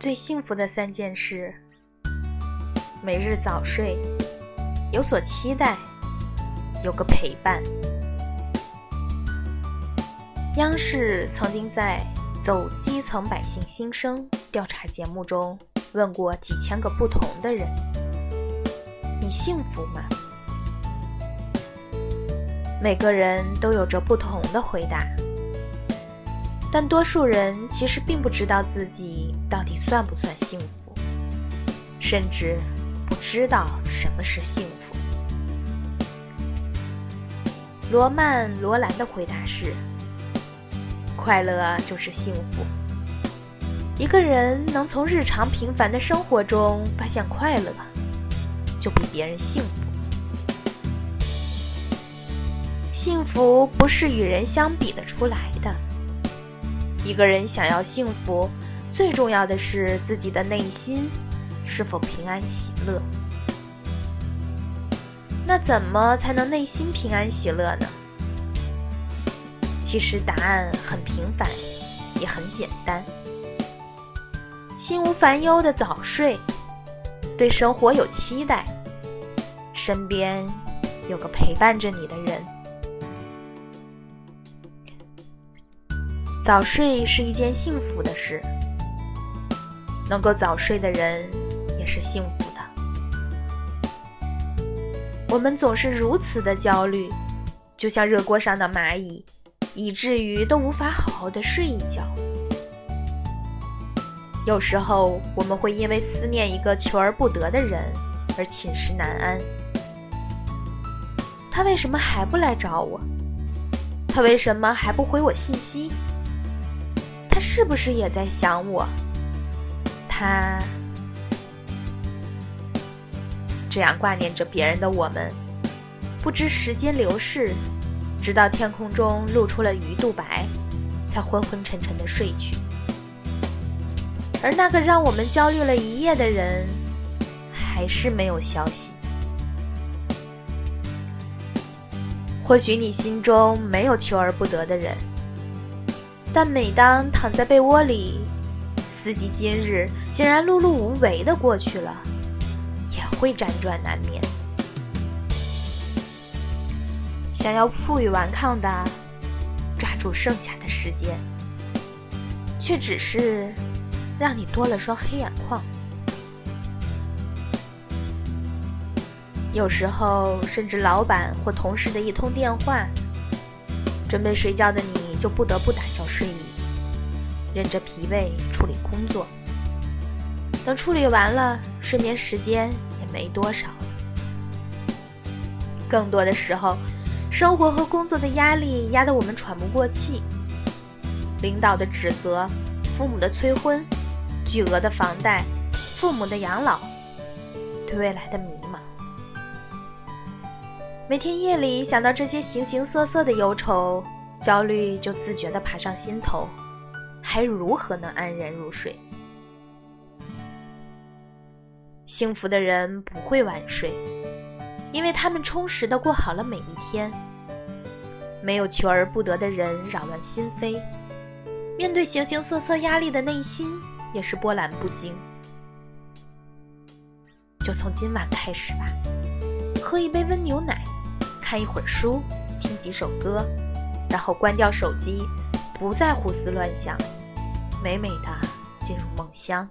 最幸福的三件事：每日早睡，有所期待，有个陪伴。央视曾经在《走基层百姓心声》调查节目中问过几千个不同的人：“你幸福吗？”每个人都有着不同的回答。但多数人其实并不知道自己到底算不算幸福，甚至不知道什么是幸福。罗曼·罗兰的回答是：快乐就是幸福。一个人能从日常平凡的生活中发现快乐，就比别人幸福。幸福不是与人相比的出来的。一个人想要幸福，最重要的是自己的内心是否平安喜乐。那怎么才能内心平安喜乐呢？其实答案很平凡，也很简单：心无烦忧的早睡，对生活有期待，身边有个陪伴着你的人。早睡是一件幸福的事，能够早睡的人也是幸福的。我们总是如此的焦虑，就像热锅上的蚂蚁，以至于都无法好好的睡一觉。有时候我们会因为思念一个求而不得的人而寝食难安。他为什么还不来找我？他为什么还不回我信息？他是不是也在想我？他这样挂念着别人的我们，不知时间流逝，直到天空中露出了鱼肚白，才昏昏沉沉的睡去。而那个让我们焦虑了一夜的人，还是没有消息。或许你心中没有求而不得的人。但每当躺在被窝里，思及今日竟然碌碌无为的过去了，也会辗转难眠。想要负隅顽抗的抓住剩下的时间，却只是让你多了双黑眼眶。有时候，甚至老板或同事的一通电话，准备睡觉的你。就不得不打，忍着疲惫处理工作。等处理完了，睡眠时间也没多少了。更多的时候，生活和工作的压力压得我们喘不过气。领导的指责，父母的催婚，巨额的房贷，父母的养老，对未来的迷茫。每天夜里想到这些形形色色的忧愁。焦虑就自觉地爬上心头，还如何能安然入睡？幸福的人不会晚睡，因为他们充实的过好了每一天。没有求而不得的人扰乱心扉，面对形形色色压力的内心也是波澜不惊。就从今晚开始吧，喝一杯温牛奶，看一会儿书，听几首歌。然后关掉手机，不再胡思乱想，美美的进入梦乡。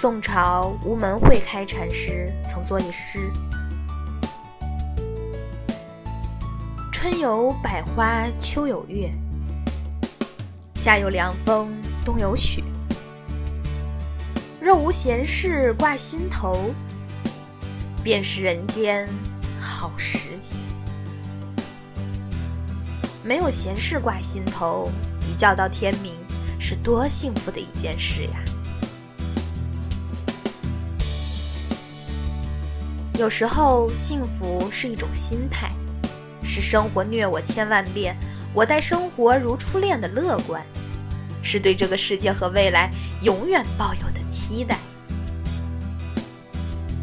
宋朝吴门会开禅师曾作一诗：“春有百花，秋有月，夏有凉风，冬有雪。若无闲事挂心头。”便是人间好时节，没有闲事挂心头，一觉到天明，是多幸福的一件事呀！有时候，幸福是一种心态，是生活虐我千万遍，我待生活如初恋的乐观，是对这个世界和未来永远抱有的期待。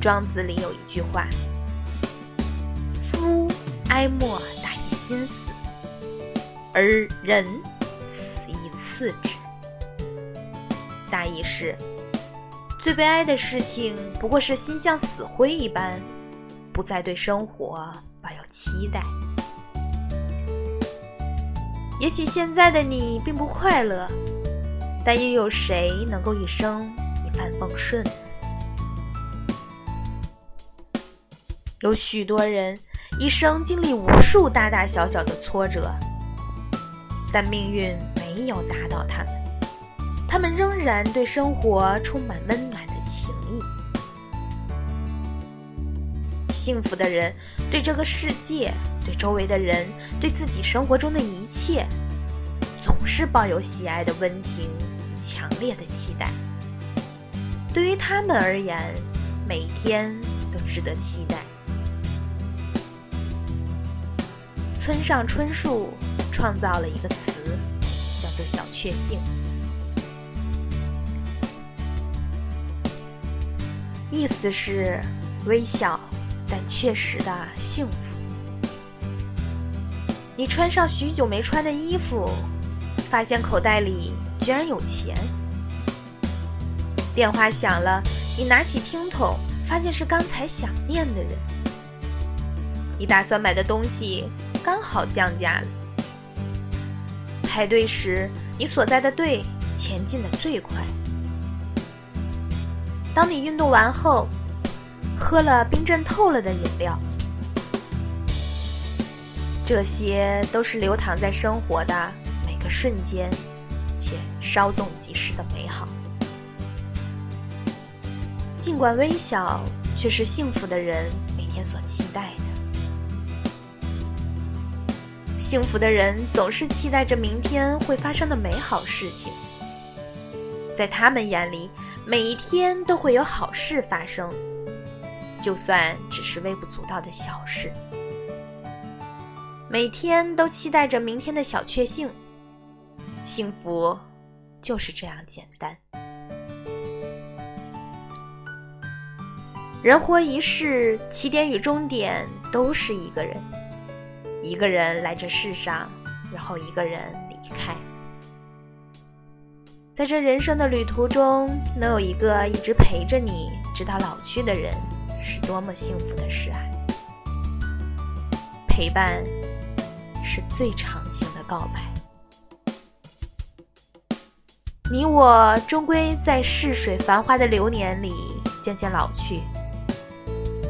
庄子里有一句话：“哀莫大于心死。”而人死亦次之。大意是：最悲哀的事情，不过是心像死灰一般，不再对生活抱有期待。也许现在的你并不快乐，但又有谁能够一生一帆风顺？有许多人一生经历无数大大小小的挫折，但命运没有打倒他们，他们仍然对生活充满温暖的情谊。幸福的人对这个世界。对周围的人，对自己生活中的一切，总是抱有喜爱的温情、强烈的期待。对于他们而言，每天都值得期待。村上春树创造了一个词，叫做“小确幸”，意思是微笑但确实的幸福。你穿上许久没穿的衣服，发现口袋里居然有钱。电话响了，你拿起听筒，发现是刚才想念的人。你打算买的东西刚好降价了。排队时，你所在的队前进的最快。当你运动完后，喝了冰镇透了的饮料。这些都是流淌在生活的每个瞬间，且稍纵即逝的美好。尽管微小，却是幸福的人每天所期待的。幸福的人总是期待着明天会发生的美好事情，在他们眼里，每一天都会有好事发生，就算只是微不足道的小事。每天都期待着明天的小确幸，幸福就是这样简单。人活一世，起点与终点都是一个人，一个人来这世上，然后一个人离开。在这人生的旅途中，能有一个一直陪着你直到老去的人，是多么幸福的事啊！陪伴。是最长情的告白。你我终归在逝水繁华的流年里渐渐老去。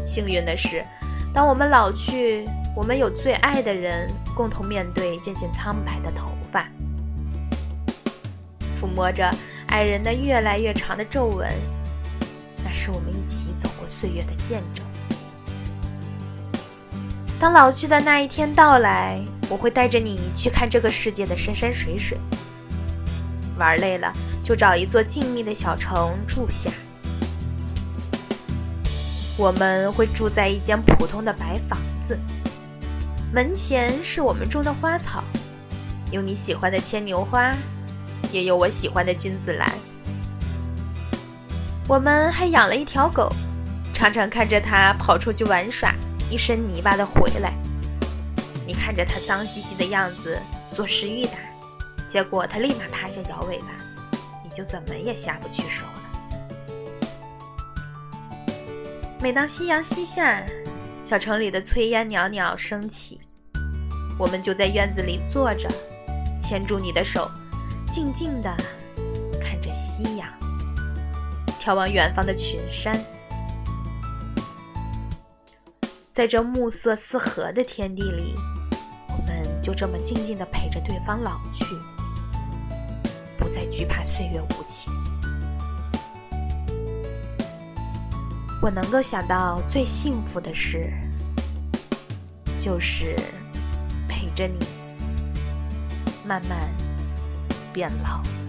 幸运的是，当我们老去，我们有最爱的人共同面对渐渐苍白的头发，抚摸着爱人的越来越长的皱纹，那是我们一起走过岁月的见证。当老去的那一天到来。我会带着你去看这个世界的山山水水，玩累了就找一座静谧的小城住下。我们会住在一间普通的白房子，门前是我们种的花草，有你喜欢的牵牛花，也有我喜欢的君子兰。我们还养了一条狗，常常看着它跑出去玩耍，一身泥巴的回来。你看着它脏兮兮的样子，做食欲打，结果它立马趴下摇尾巴，你就怎么也下不去手了。每当夕阳西下，小城里的炊烟袅袅升起，我们就在院子里坐着，牵住你的手，静静地看着夕阳，眺望远方的群山，在这暮色四合的天地里。我们就这么静静地陪着对方老去，不再惧怕岁月无情。我能够想到最幸福的事，就是着你慢慢变老。